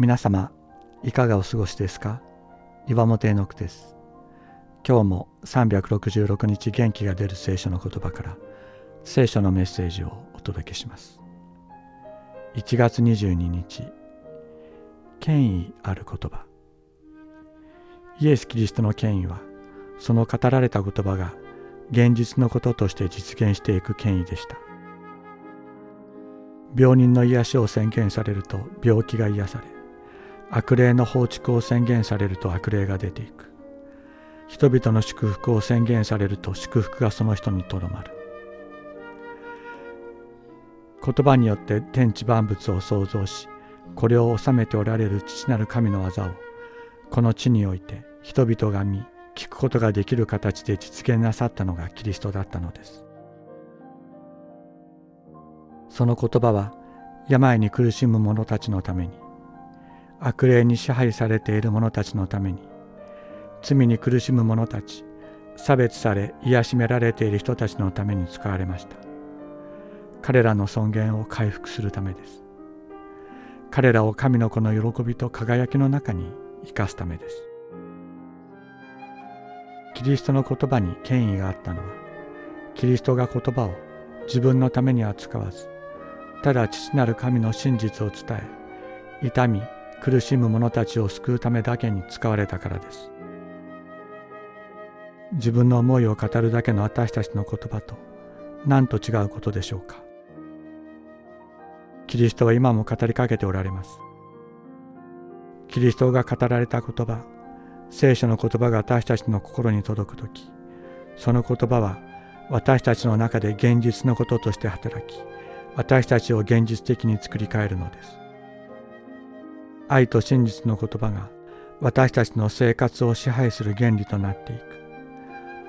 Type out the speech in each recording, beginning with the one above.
皆様いかがお過ごしですか？岩本絵の句です。今日も366日元気が出る聖書の言葉から聖書のメッセージをお届けします。1月22日権威ある言葉。イエス・キリストの権威はその語られた言葉が現実のこととして実現していく権威でした。病人の癒しを宣言されると病気が癒され悪霊の放逐を宣言されると悪霊が出ていく。人々の祝福を宣言されると祝福がその人にとどまる。言葉によって天地万物を創造しこれを治めておられる父なる神の技をこの地において人々が見聞くことができる形で実現なさったのがキリストだったのです。その言葉は病に苦しむ者たちのために悪霊に支配されている者たちのために罪に苦しむ者たち差別され癒しめられている人たちのために使われました。彼らの尊厳を回復するためです。彼らを神の子の喜びと輝きの中に生かすためです。キリストの言葉に権威があったのはキリストが言葉を自分のために扱わずただ父なる神の真実を伝え痛み苦しむ者たちを救うためだけに使われたからです。自分の思いを語るだけの私たちの言葉と何と違うことでしょうか。キリストは今も語りかけておられます。キリストが語られた言葉聖書の言葉が私たちの心に届く時その言葉は私たちの中で現実のこととして働き私たちを現実的に作り変えるのです。愛と真実の言葉が私たちの生活を支配する原理となっていく。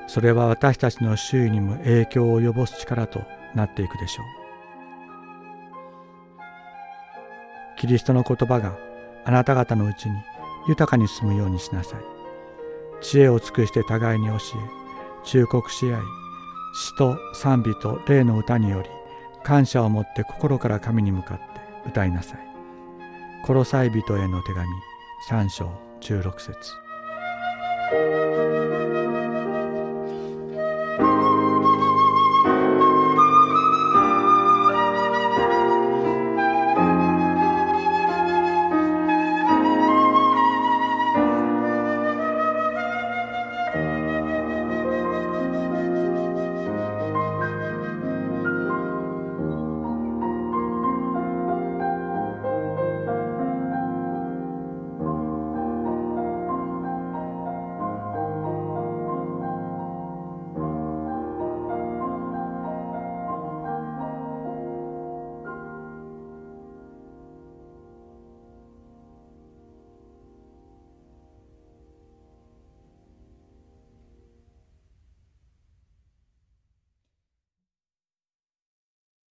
それは私たちの周囲にも影響を及ぼす力となっていくでしょう。キリストの言葉があなた方のうちに豊かに住むようにしなさい。知恵を尽くして互いに教え忠告し合い詩と賛美と霊の歌により感謝を持って心から神に向かって歌いなさい。コロサイ人への手紙3章16節。